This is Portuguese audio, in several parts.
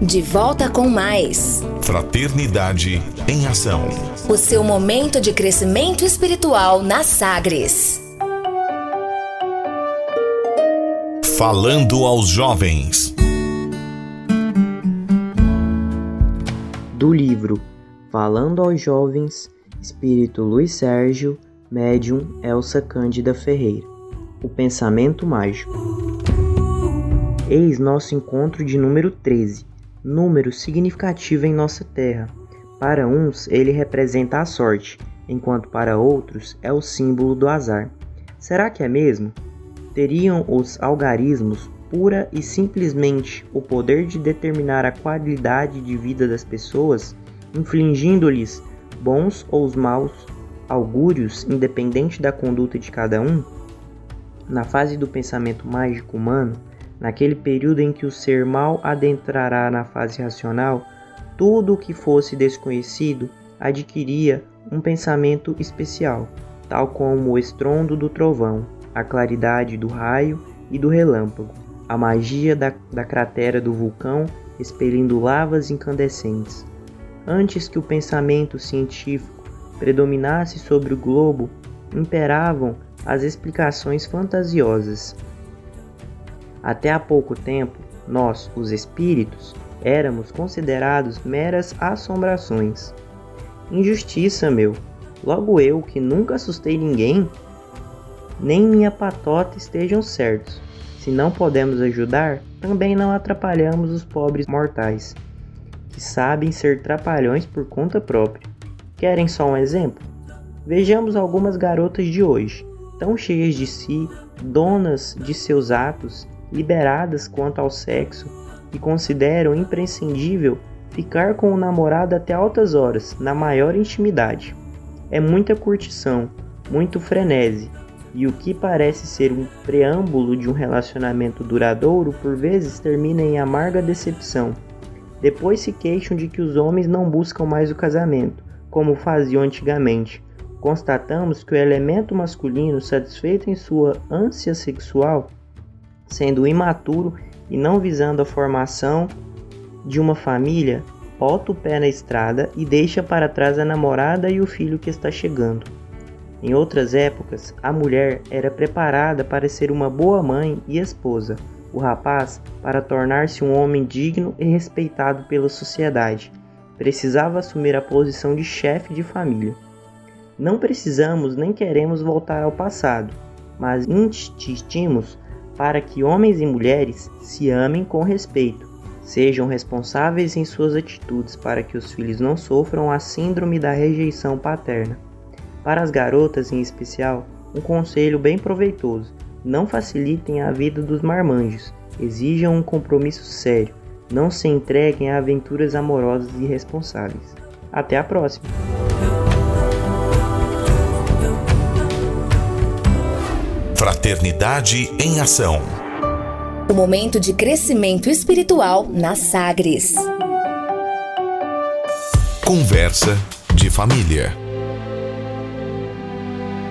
De volta com mais. Fraternidade em Ação. O seu momento de crescimento espiritual na Sagres. Falando aos jovens. Do livro Falando aos Jovens, Espírito Luiz Sérgio, Médium Elsa Cândida Ferreira. O pensamento mágico. Eis nosso encontro de número 13 número significativo em nossa terra. Para uns, ele representa a sorte, enquanto para outros é o símbolo do azar. Será que é mesmo? Teriam os algarismos pura e simplesmente o poder de determinar a qualidade de vida das pessoas, infligindo-lhes bons ou maus augúrios independente da conduta de cada um? Na fase do pensamento mágico humano, Naquele período em que o ser mal adentrará na fase racional, tudo o que fosse desconhecido adquiria um pensamento especial, tal como o estrondo do trovão, a claridade do raio e do relâmpago, a magia da, da cratera do vulcão expelindo lavas incandescentes. Antes que o pensamento científico predominasse sobre o globo, imperavam as explicações fantasiosas, até há pouco tempo, nós, os espíritos, éramos considerados meras assombrações. Injustiça, meu! Logo eu, que nunca assustei ninguém, nem minha patota estejam certos. Se não podemos ajudar, também não atrapalhamos os pobres mortais, que sabem ser trapalhões por conta própria. Querem só um exemplo? Vejamos algumas garotas de hoje, tão cheias de si, donas de seus atos liberadas quanto ao sexo e consideram imprescindível ficar com o namorado até altas horas, na maior intimidade. É muita curtição, muito frenesi, e o que parece ser um preâmbulo de um relacionamento duradouro por vezes termina em amarga decepção. Depois se queixam de que os homens não buscam mais o casamento, como faziam antigamente. Constatamos que o elemento masculino, satisfeito em sua ânsia sexual, sendo imaturo e não visando a formação de uma família, bota o pé na estrada e deixa para trás a namorada e o filho que está chegando. Em outras épocas, a mulher era preparada para ser uma boa mãe e esposa, o rapaz para tornar-se um homem digno e respeitado pela sociedade. Precisava assumir a posição de chefe de família. Não precisamos nem queremos voltar ao passado, mas insistimos para que homens e mulheres se amem com respeito, sejam responsáveis em suas atitudes para que os filhos não sofram a síndrome da rejeição paterna. Para as garotas em especial, um conselho bem proveitoso: não facilitem a vida dos marmanjos, exijam um compromisso sério, não se entreguem a aventuras amorosas irresponsáveis. Até a próxima! Fraternidade em Ação. O momento de crescimento espiritual na Sagres. Conversa de família.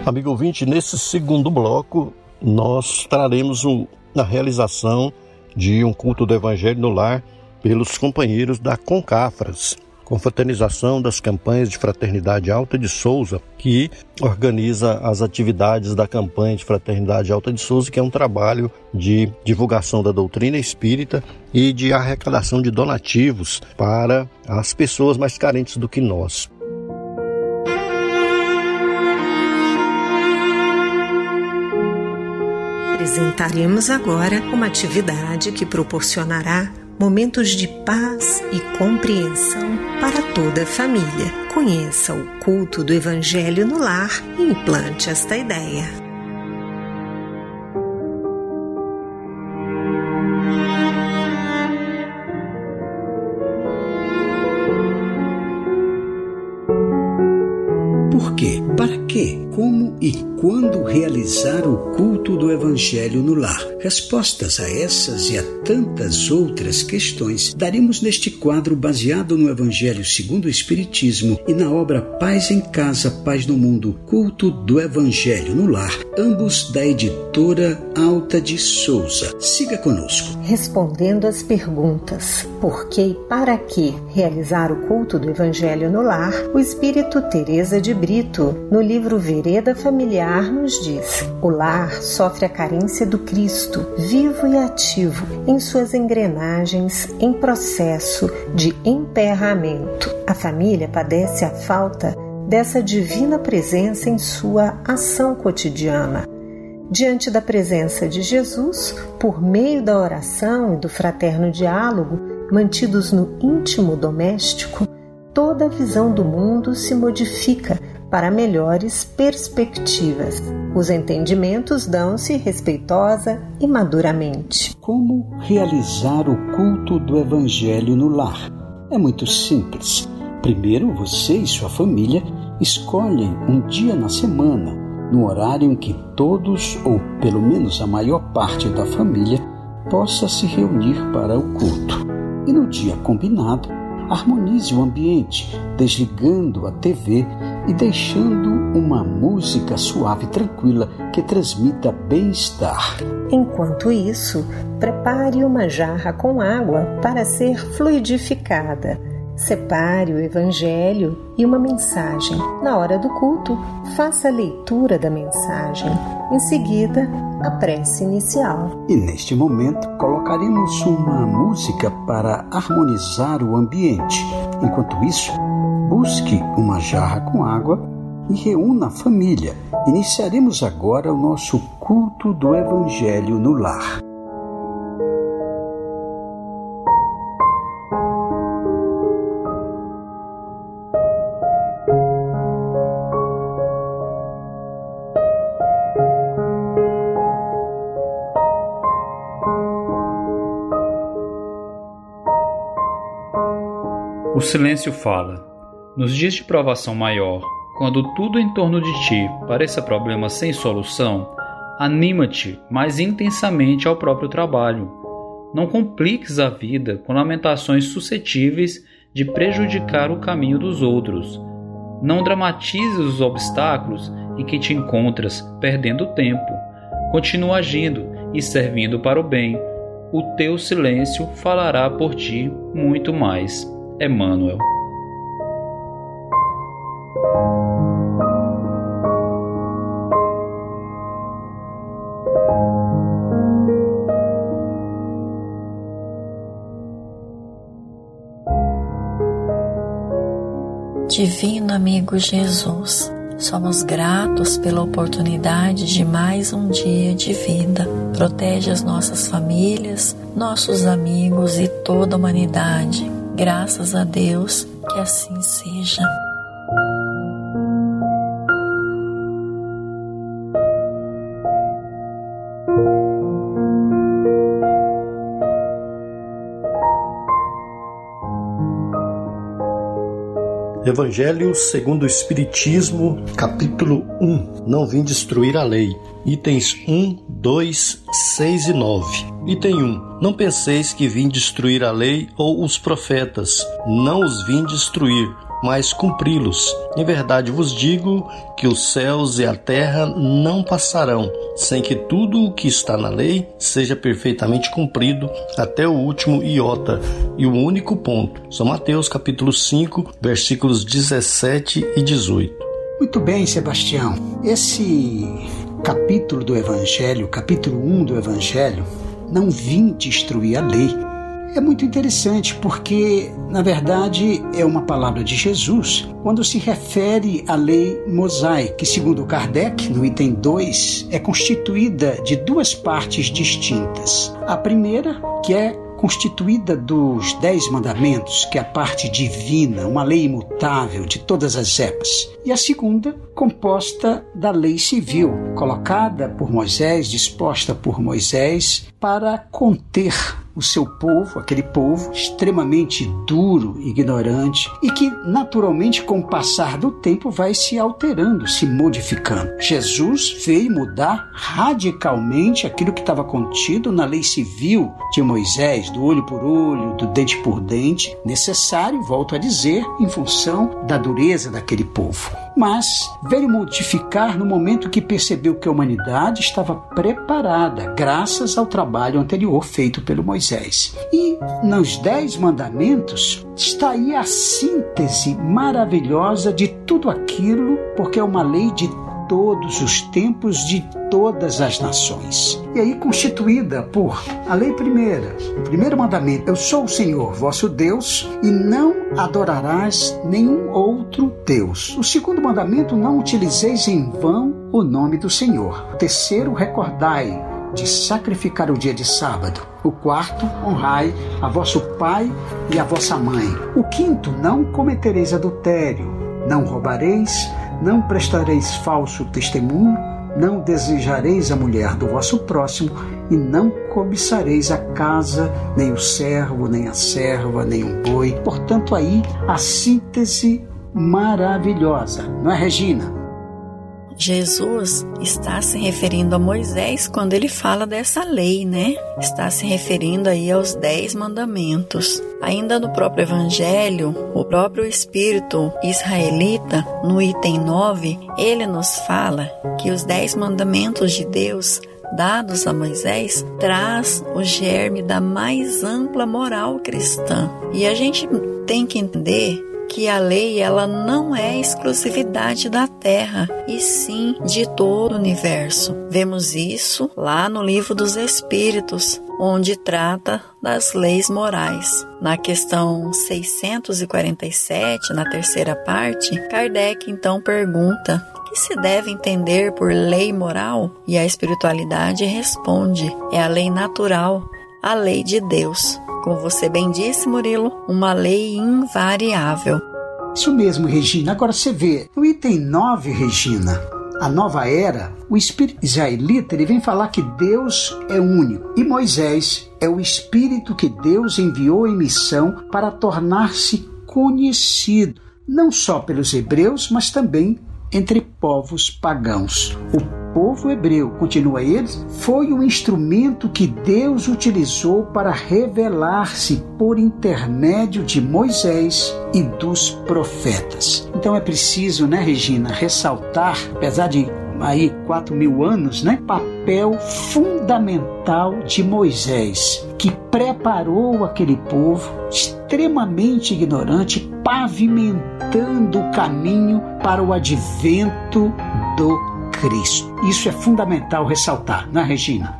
Amigo ouvinte, nesse segundo bloco, nós traremos um, a realização de um culto do Evangelho no lar pelos companheiros da Concafras confraternização das campanhas de Fraternidade Alta de Souza, que organiza as atividades da campanha de Fraternidade Alta de Souza, que é um trabalho de divulgação da doutrina espírita e de arrecadação de donativos para as pessoas mais carentes do que nós. Apresentaremos agora uma atividade que proporcionará momentos de paz e compreensão para toda a família. Conheça o culto do Evangelho no lar e implante esta ideia. Por quê? Para que, como e quando realizar o culto do Evangelho no lar? Respostas a essas e a tantas outras questões daremos neste quadro baseado no Evangelho segundo o Espiritismo e na obra Paz em Casa, Paz no Mundo, Culto do Evangelho no Lar, ambos da editora Alta de Souza. Siga conosco. Respondendo às perguntas por que e para que realizar o culto do Evangelho no lar, o Espírito Teresa de Brito, no livro Vereda Familiar, nos diz: o lar sofre a carência do Cristo, vivo e ativo, em suas engrenagens em processo de emperramento. A família padece a falta dessa divina presença em sua ação cotidiana. Diante da presença de Jesus, por meio da oração e do fraterno diálogo, mantidos no íntimo doméstico, toda a visão do mundo se modifica para melhores perspectivas. Os entendimentos dão-se respeitosa e maduramente. Como realizar o culto do Evangelho no lar? É muito simples. Primeiro, você e sua família escolhem um dia na semana, no horário em que todos, ou pelo menos a maior parte da família, possa se reunir para o culto. E no dia combinado, harmonize o ambiente, desligando a TV e deixando uma música suave e tranquila que transmita bem-estar. Enquanto isso, prepare uma jarra com água para ser fluidificada. Separe o Evangelho e uma mensagem. Na hora do culto, faça a leitura da mensagem. Em seguida, a prece inicial. E neste momento, colocaremos uma música para harmonizar o ambiente. Enquanto isso, busque uma jarra com água e reúna a família. Iniciaremos agora o nosso culto do Evangelho no lar. O silêncio fala. Nos dias de provação maior, quando tudo em torno de ti pareça problema sem solução, anima-te mais intensamente ao próprio trabalho. Não compliques a vida com lamentações suscetíveis de prejudicar o caminho dos outros. Não dramatizes os obstáculos em que te encontras perdendo tempo. Continua agindo e servindo para o bem. O teu silêncio falará por ti muito mais. Emmanuel. Divino amigo Jesus, somos gratos pela oportunidade de mais um dia de vida. Protege as nossas famílias, nossos amigos e toda a humanidade Graças a Deus que assim seja. Evangelho segundo o Espiritismo, capítulo 1. Não vim destruir a lei. Itens 1, 2, 6 e 9. Item 1. Não penseis que vim destruir a lei ou os profetas. Não os vim destruir, mas cumpri-los. Em verdade vos digo que os céus e a terra não passarão, sem que tudo o que está na lei seja perfeitamente cumprido até o último iota e o único ponto. São Mateus capítulo 5, versículos 17 e 18. Muito bem, Sebastião. Esse capítulo do Evangelho, capítulo 1 do Evangelho, não vim destruir a lei. É muito interessante porque, na verdade, é uma palavra de Jesus quando se refere à lei mosaica, que, segundo Kardec, no item 2, é constituída de duas partes distintas. A primeira, que é constituída dos Dez Mandamentos, que é a parte divina, uma lei imutável de todas as épocas, e a segunda, composta da lei civil, colocada por Moisés, disposta por Moisés para conter o seu povo, aquele povo extremamente duro, ignorante e que naturalmente com o passar do tempo vai se alterando, se modificando. Jesus veio mudar radicalmente aquilo que estava contido na lei civil de Moisés, do olho por olho, do dente por dente, necessário, volto a dizer, em função da dureza daquele povo mas veio modificar no momento que percebeu que a humanidade estava preparada, graças ao trabalho anterior feito pelo Moisés. E nos Dez Mandamentos está aí a síntese maravilhosa de tudo aquilo, porque é uma lei de todos os tempos de todas as nações. E aí constituída por a lei primeira, o primeiro mandamento: Eu sou o Senhor, vosso Deus, e não adorarás nenhum outro Deus. O segundo mandamento: Não utilizeis em vão o nome do Senhor. O terceiro: Recordai de sacrificar o dia de sábado. O quarto, honrai a vosso pai e a vossa mãe. O quinto, não cometereis adultério, não roubareis, não prestareis falso testemunho, não desejareis a mulher do vosso próximo e não cobiçareis a casa, nem o servo, nem a serva, nem um boi. Portanto, aí a síntese maravilhosa, não é, Regina? Jesus está se referindo a Moisés quando ele fala dessa lei, né? Está se referindo aí aos dez mandamentos. Ainda no próprio Evangelho, o próprio Espírito israelita, no item 9, ele nos fala que os dez mandamentos de Deus dados a Moisés traz o germe da mais ampla moral cristã. E a gente tem que entender que a lei ela não é exclusividade da Terra, e sim de todo o universo. Vemos isso lá no livro dos Espíritos, onde trata das leis morais. Na questão 647, na terceira parte, Kardec então pergunta que se deve entender por lei moral? E a espiritualidade responde: é a lei natural, a lei de Deus. Como você bem disse, Murilo, uma lei invariável. Isso mesmo, Regina. Agora você vê, no item 9, Regina, a nova era, o espírito israelita ele vem falar que Deus é único e Moisés é o espírito que Deus enviou em missão para tornar-se conhecido, não só pelos hebreus, mas também entre povos pagãos. O povo hebreu, continua ele, foi o instrumento que Deus utilizou para revelar-se por intermédio de Moisés e dos profetas. Então é preciso, né, Regina, ressaltar, apesar de aí quatro mil anos, né, papel fundamental de Moisés, que preparou aquele povo extremamente ignorante, pavimentando o caminho para o advento do Cristo. Isso é fundamental ressaltar, não é, Regina?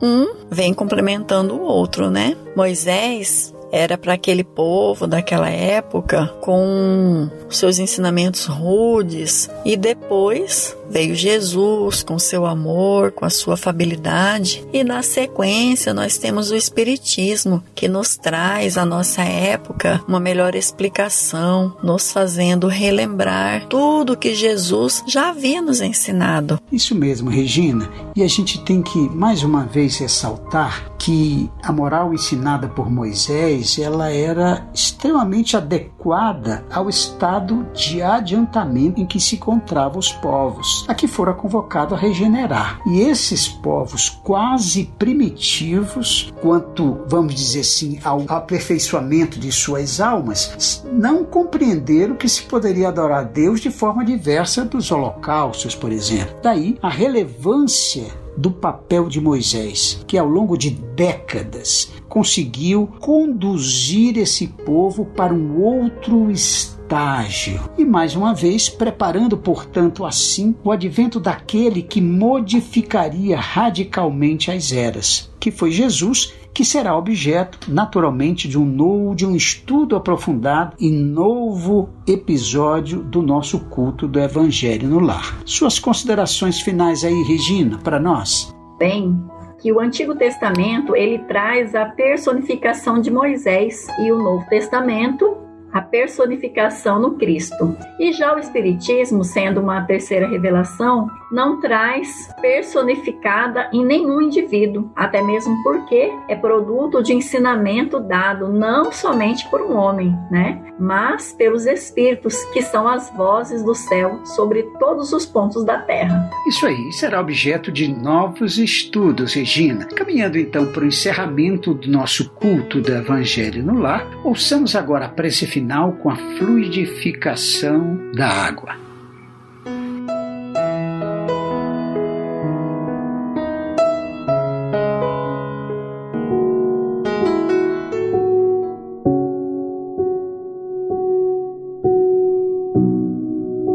Um vem complementando o outro, né? Moisés era para aquele povo daquela época com seus ensinamentos rudes e depois veio Jesus com seu amor, com a sua afabilidade e na sequência nós temos o espiritismo que nos traz à nossa época uma melhor explicação, nos fazendo relembrar tudo que Jesus já havia nos ensinado. Isso mesmo, Regina. E a gente tem que mais uma vez ressaltar que a moral ensinada por Moisés, ela era extremamente adequada ao estado de adiantamento em que se encontravam os povos a que fora convocado a regenerar. E esses povos quase primitivos, quanto, vamos dizer assim, ao aperfeiçoamento de suas almas, não compreenderam que se poderia adorar a Deus de forma diversa dos holocaustos, por exemplo. Daí a relevância do papel de Moisés, que ao longo de décadas conseguiu conduzir esse povo para um outro estágio. E mais uma vez, preparando, portanto, assim o advento daquele que modificaria radicalmente as eras, que foi Jesus, que será objeto, naturalmente, de um novo, de um estudo aprofundado e novo episódio do nosso culto do Evangelho no Lar. Suas considerações finais aí, Regina, para nós? Bem, que o Antigo Testamento ele traz a personificação de Moisés e o Novo Testamento a personificação no Cristo. E já o Espiritismo, sendo uma terceira revelação, não traz personificada em nenhum indivíduo, até mesmo porque é produto de ensinamento dado não somente por um homem, né, mas pelos espíritos que são as vozes do céu sobre todos os pontos da terra. Isso aí será objeto de novos estudos, Regina. Caminhando então para o encerramento do nosso culto do Evangelho no lar, ouçamos agora a prece final com a fluidificação da água.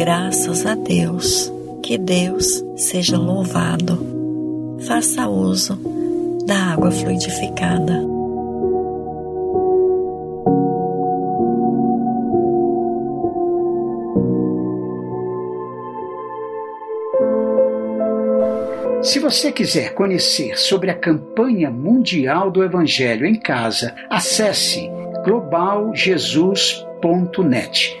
Graças a Deus. Que Deus seja louvado. Faça uso da água fluidificada. Se você quiser conhecer sobre a campanha mundial do Evangelho em casa, acesse globaljesus.net.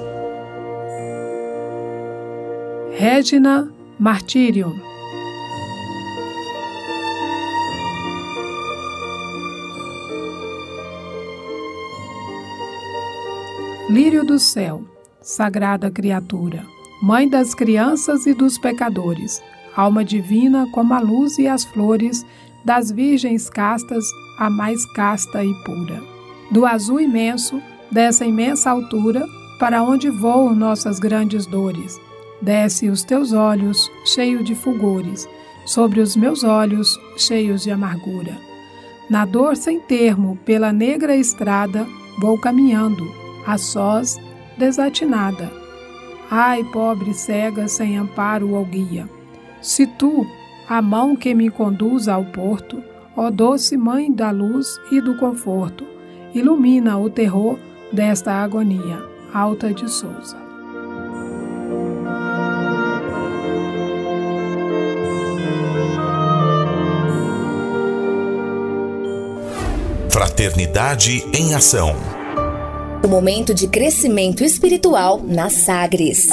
Regina Martírio. Lírio do céu, sagrada criatura, mãe das crianças e dos pecadores, alma divina como a luz e as flores das virgens castas, a mais casta e pura do azul imenso, dessa imensa altura, para onde voam nossas grandes dores. Desce os teus olhos, cheio de fulgores, sobre os meus olhos, cheios de amargura. Na dor sem termo, pela negra estrada, vou caminhando, a sós, desatinada. Ai, pobre cega, sem amparo ou guia. Se tu, a mão que me conduz ao porto, ó doce mãe da luz e do conforto, ilumina o terror desta agonia. Alta de Souza. Fraternidade em Ação. O momento de crescimento espiritual na Sagres.